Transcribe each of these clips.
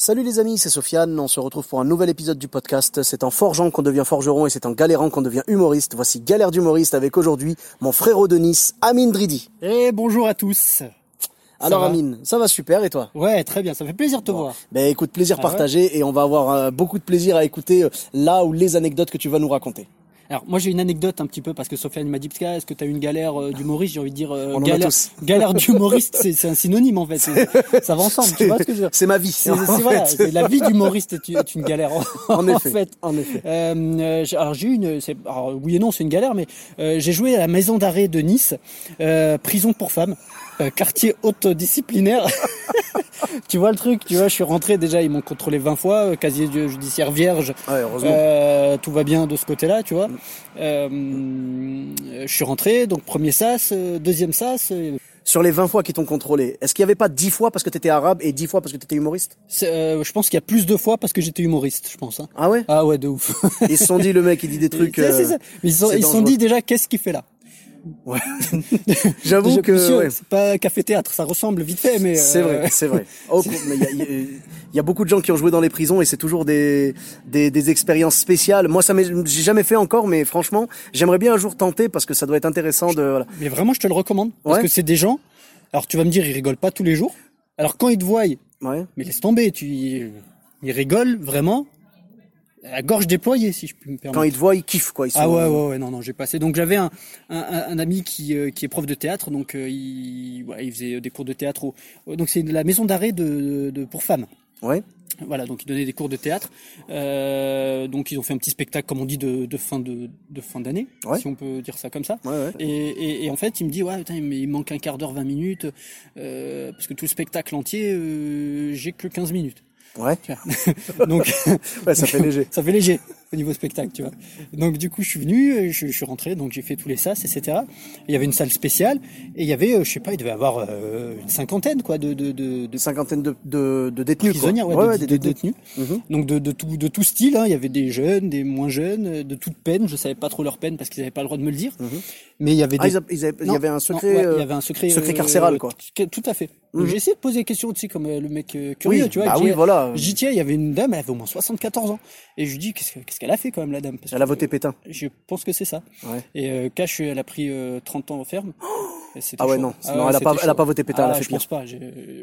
Salut les amis, c'est Sofiane. On se retrouve pour un nouvel épisode du podcast. C'est en forgeant qu'on devient forgeron et c'est en galérant qu'on devient humoriste. Voici Galère d'humoriste avec aujourd'hui mon frérot de Nice, Amine Dridi. Et bonjour à tous. Alors va Amine, ça va super et toi? Ouais, très bien, ça fait plaisir de te voir. Ben écoute, plaisir Ah ouais? partagé et on va avoir euh, beaucoup de plaisir à écouter euh, là ou les anecdotes que tu vas nous raconter. Alors moi j'ai une anecdote un petit peu parce que Sofiane m'a dit est-ce que tu as une galère euh, d'humoriste? J'ai envie de dire euh, galère, galère d'humoriste, c'est c'est un synonyme en fait. Ça va ensemble, tu vois ce que je veux dire? C'est ma vie. C'est c'est- la vie d'humoriste est, une- est une galère en, En effet, fait. en effet. Euh, euh, alors j'ai eu une, alors, oui et non, c'est une galère, mais euh, j'ai joué à la maison d'arrêt de Nice, euh, prison pour femmes, euh, quartier haute disciplinaire. tu vois le truc, tu vois, je suis rentré déjà, ils m'ont contrôlé 20 fois, euh, casier ju- judiciaire vierge. Ouais, heureusement. Euh, tout va bien de ce côté-là, tu vois. Euh, je suis rentré, donc premier sas, euh, deuxième sas. euh, Sur les 20 fois qui t'ont contrôlé, est-ce qu'il n'y avait pas 10 fois parce que t'étais arabe et 10 fois parce que t'étais humoriste? Euh, je pense qu'il y a plus de fois parce que j'étais humoriste, je pense. Hein. Ah ouais? Ah ouais, de ouf. Ils se sont dit le mec il dit des trucs. C'est- c'est ça. Ils se sont, ils dit déjà qu'est-ce qu'il fait là? Ouais. J'avoue que ouais. c'est pas café théâtre, ça ressemble vite fait, mais C'est euh, vrai, c'est vrai. Oh, mais il y a, y beaucoup de gens qui ont joué dans les prisons et c'est toujours des, des, des expériences spéciales. Moi, ça j'ai jamais fait encore, mais franchement, j'aimerais bien un jour tenter parce que ça doit être intéressant de. Voilà. Mais vraiment, je te le recommande parce Ouais. que c'est des gens. Alors tu vas me dire, ils rigolent pas tous les jours. Alors quand ils te voient, Ouais. mais laisse tomber, tu, ils rigolent vraiment à gorge déployée, si je puis me permettre. Quand ils te voient, ils kiffent quoi. Ils sont, Ah ouais, ouais, ouais, non, non, j'ai passé. Donc j'avais un, un, un ami qui, euh, qui est prof de théâtre, donc euh, il, ouais, il faisait des cours de théâtre. Au, donc c'est la maison d'arrêt de, de, pour femmes. Ouais. Voilà, donc ils donnaient des cours de théâtre. Euh, donc ils ont fait un petit spectacle, comme on dit, de, de fin de, de fin d'année, Ouais. si on peut dire ça comme ça. Ouais, ouais. Et, et, et en fait, il me dit ouais, putain, mais il manque un quart d'heure, 20 minutes, euh, parce que tout le spectacle entier, euh, j'ai que 15 minutes. Ouais. Tu vois. donc Ouais, ça fait léger. ça fait léger au niveau spectacle, tu vois. Donc du coup, je suis venu, euh, je, je suis rentré, donc j'ai fait tous les sas, etc. Il y avait une salle spéciale et il y avait, euh, je sais pas, il devait y avoir euh, une cinquantaine, quoi, de de de, de cinquantaine de, de, de détenus. prisonnières, ouais, Ouais, de, ouais, de- des de détenus. détenus. Mhm. Donc de, de tout de tout style, hein. il y avait des jeunes, des moins jeunes, de toute peine. Je savais pas trop leur peine parce qu'ils n'avaient pas le droit de me le dire. Mais il y avait Ah, des ils a- ils avaient- il y avait un secret. il y avait un secret, secret carcéral, quoi. Tout à fait. Mhm. J'ai essayé de poser des questions, tu sais, comme le mec curieux, Oui, tu vois. bah oui, voilà. J'y tiens, il y avait une dame, elle avait au moins 74 ans. Et je lui dis, qu'est-ce que- qu'elle a fait quand même, la dame Parce Elle a voté Pétain. Je pense que c'est ça. Ouais. Et euh, Cash, elle a pris euh, 30 ans ferme. Et c'était Ah ouais, chaud. non. Non, elle a pas- elle a chaud. pas voté Pétain, elle a Ah, fait je pire. pense pas.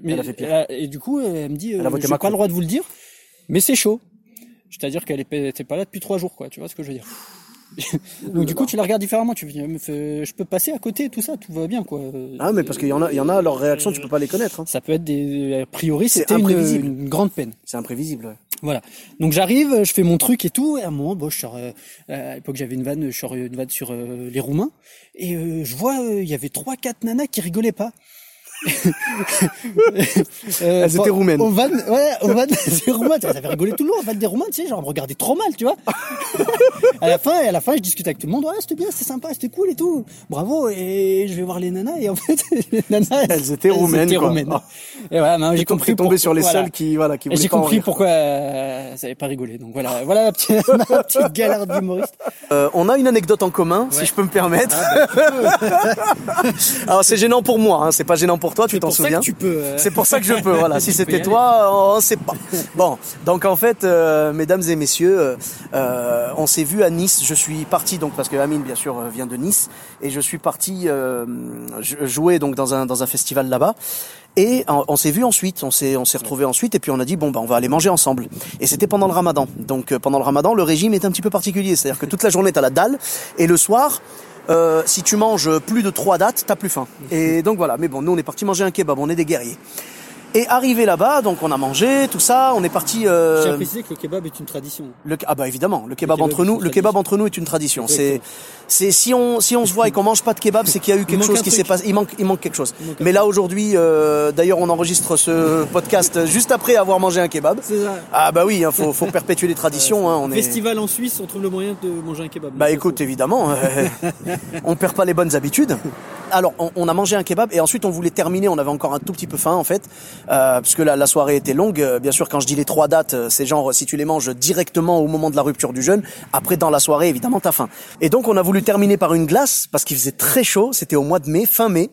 Mais Elle a fait pire. a- et du coup, elle me dit, Elle a euh, voté pas le droit de vous le dire, mais c'est chaud. C'est-à-dire qu'elle était pas là depuis trois jours, quoi. Tu vois ce que je veux dire Donc du coup, tu la regardes différemment. Tu je peux passer à côté, tout ça, tout va bien, quoi. Ah, mais parce qu'il y en a, il y en a, leurs réactions, tu peux pas les connaître. hein. Ça peut être des. A priori, C'est c'était une, imprévisible. une grande peine. C'est imprévisible. ouais. Voilà. Donc j'arrive, je fais mon truc et tout. Et à un moment, bon, je sors. euh, à l'époque, j'avais une vanne, je sors une vanne sur euh, les Roumains. Et euh, je vois, euh, il y avait trois, quatre nanas qui rigolaient pas. Euh, Elles étaient roumaines. Au van, ouais, au van des Roumains. Ça avait rigolé tout le long. Au van des Roumains, tu sais, genre, me regardait trop mal, tu vois. à la fin, à la fin, je discute avec tout le monde. Ouais, c'était bien, c'était sympa, c'était cool et tout. Bravo. Et je vais voir les nanas. Et en fait, les nanas, Elles étaient roumaines, quoi. Et voilà, maintenant, j'ai compris. tombé pour- sur les voilà. seuls qui, voilà, qui j'ai compris pourquoi euh, ça n'avait pas rigolé. Donc voilà, voilà la petite, ma petite galère d'humoriste. Euh, on a une anecdote en commun, si je peux me permettre. Alors c'est gênant pour moi, hein, c'est pas gênant pour toi, tu C'est t'en pour ça souviens que tu peux. euh, C'est pour ça que je peux, voilà. Si c'était toi, on sait pas. Bon, donc en fait, euh, mesdames et messieurs, euh, on s'est vu à Nice. Je suis parti donc parce que Amine, bien sûr, vient de Nice, et je suis parti euh, jouer donc dans un dans un festival là-bas. Et on, on s'est vu ensuite, on s'est on s'est retrouvé ensuite, et puis on a dit bon bah on va aller manger ensemble. Et c'était pendant le Ramadan. Donc euh, pendant le Ramadan, le régime est un petit peu particulier, c'est-à-dire que toute la journée t'as la dalle, et le soir. euh, si tu manges plus de trois dates, t'as plus faim. Et donc voilà. Mais bon, nous on est parti manger un kebab, on est des guerriers. Et arrivé là-bas, donc on a mangé, tout ça, on est parti. J'ai Euh, précisé que le kebab est une tradition. le, ah bah évidemment, le kebab kebab entre nous, le kebab entre nous est une tradition. C'est, c'est si on si on se voit et qu'on mange pas de kebab, c'est qu'il y a eu quelque chose qui s'est passé. Il manque il manque quelque chose. Mais là aujourd'hui, euh, d'ailleurs, on enregistre ce podcast juste après avoir mangé un kebab. C'est ça. Ah bah oui, il faut faut perpétuer les traditions. Hein, on est. Festival en Suisse, on trouve le moyen de manger un kebab. Bah écoute, évidemment, euh, on perd pas les bonnes habitudes. Alors, on, on a mangé un kebab et ensuite on voulait terminer. On avait encore un tout petit peu faim en fait, euh, parce la, la soirée était longue. Euh, Bien sûr, quand je dis les trois dates, euh, c'est genre si tu les manges directement au moment de la rupture du jeûne. Après, dans la soirée, évidemment, t'as faim. Et donc, on a voulu terminer par une glace parce qu'il faisait très chaud. C'était au mois de mai, fin mai.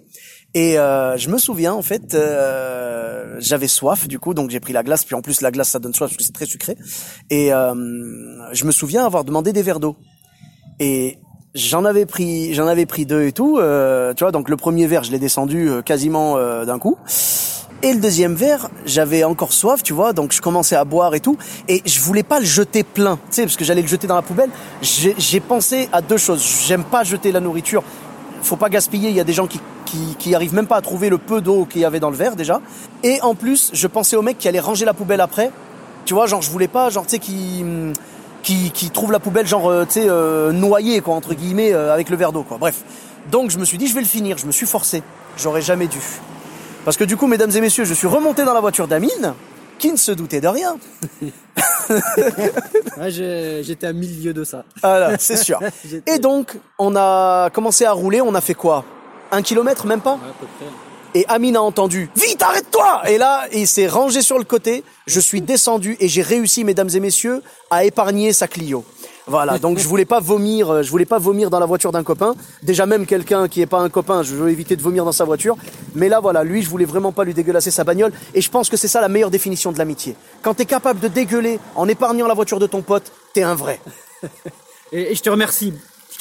Et euh, je me souviens en fait, euh, j'avais soif du coup, donc j'ai pris la glace. Puis en plus, la glace ça donne soif parce que c'est très sucré. Et euh, je me souviens avoir demandé des verres d'eau. Et j'en avais pris, j'en avais pris deux et tout. euh, tu vois, donc le premier verre, je l'ai descendu euh, quasiment euh, d'un coup. Et le deuxième verre, j'avais encore soif, tu vois, donc je commençais à boire et tout. Et je voulais pas le jeter plein, tu sais, parce que j'allais le jeter dans la poubelle. J'ai pensé à deux choses. J'aime pas jeter la nourriture. Faut pas gaspiller. Il y a des gens qui, qui, qui arrivent même pas à trouver le peu d'eau qu'il y avait dans le verre déjà. Et en plus, je pensais au mec qui allait ranger la poubelle après. Tu vois, genre je voulais pas, genre tu sais, qui qui, qui trouve la poubelle genre euh, tu sais euh, noyée quoi entre guillemets euh, avec le verre d'eau quoi. Bref. Donc je me suis dit je vais le finir, je me suis forcé. J'aurais jamais dû. Parce que du coup mesdames et messieurs, je suis remonté dans la voiture d'Amine qui ne se doutait de rien. Ouais, j'étais à mille lieues de ça. Voilà, c'est sûr. Et donc on a commencé à rouler, on a fait quoi? Un kilomètre même pas? Ouais, à peu près. Et Amine a entendu Vite, arrête-toi Et là, il s'est rangé sur le côté. Je suis descendu et j'ai réussi, mesdames et messieurs, à épargner sa Clio. Voilà, donc je voulais pas vomir, euh, je voulais pas vomir dans la voiture d'un copain. Déjà même quelqu'un qui est pas un copain, je veux éviter de vomir dans sa voiture. Mais là voilà, lui, je voulais vraiment pas lui dégueulasser sa bagnole. Et je pense que c'est ça la meilleure définition de l'amitié. Quand t'es capable de dégueuler en épargnant la voiture de ton pote, t'es un vrai. Et je te remercie.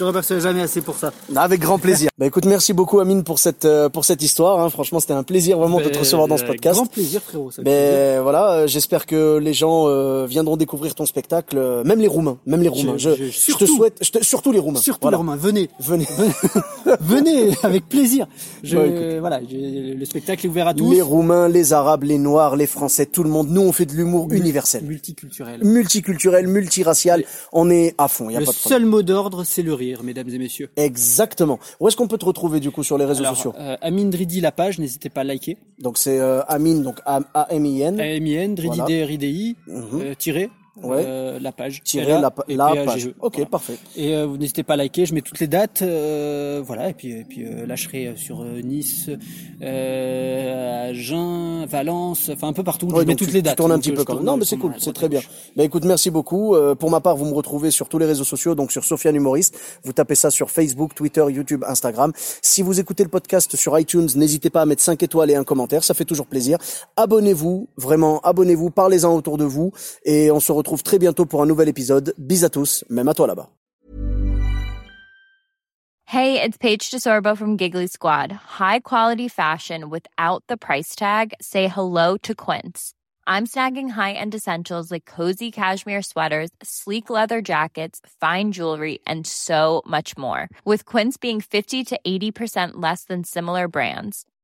Je te remercierai jamais assez pour ça. Avec grand plaisir. bah écoute, merci beaucoup Amine pour cette euh, pour cette histoire. hein. Franchement, c'était un plaisir vraiment de te Ben, recevoir dans ce avec podcast. Grand plaisir, frérot. ça Ben voilà, euh, j'espère que les gens euh, viendront découvrir ton spectacle, euh, même les Roumains, même les Roumains. Je, je- je surtout- te souhaite, je te- surtout les Roumains. Surtout Voilà. les Romains, venez. Venez. venez avec plaisir. Voilà, je- le spectacle est ouvert à tous. Les Roumains, les Arabes, les Noirs, les Français, tout le monde. Nous, on fait de l'humour universel, Multiculturel. multiculturel, multiracial. On est à fond. Y a Le pas de problème. seul mot d'ordre, c'est le rire, mesdames et messieurs. Exactement. Où est-ce qu'on peut te retrouver du coup sur les réseaux Alors, sociaux euh, Amine Dridi, la page, n'hésitez pas à liker. Donc c'est euh, Amine, donc A M I N. AMIN, Dridi Voilà. D, RIDI, euh, tiré, Ouais. euh, la page. Tirer LA pa- la PAGE. page. Ok, Voilà. parfait. Et euh, vous n'hésitez pas à liker, je mets toutes les dates, euh, voilà, et puis, et puis euh, là je serai euh, sur euh, Nice, euh, Agen, Valence, enfin un peu partout, Ouais, je mets toutes tu, les tu dates. tournes un petit peu quand même. Non, mais c'est cool, c'est très bien. Bah écoute, merci beaucoup. Euh, pour ma part, vous me retrouvez sur tous les réseaux sociaux, donc sur Sofiane Humoriste. Vous tapez ça sur Facebook, Twitter, YouTube, Instagram. Si vous écoutez le podcast sur iTunes, n'hésitez pas à mettre 5 étoiles et un commentaire, ça fait toujours plaisir. Abonnez-vous, vraiment, abonnez-vous, parlez-en autour de vous, et on se retrouve très bientôt pour un nouvel épisode. Bis à tous, même à toi là-bas. Hey, it's Paige DeSorbo from Giggly Squad. High quality fashion without the price tag. Say hello to Quince. I'm snagging high-end essentials like cozy cashmere sweaters, sleek leather jackets, fine jewelry, and so much more. With Quince being 50 to 80% less than similar brands.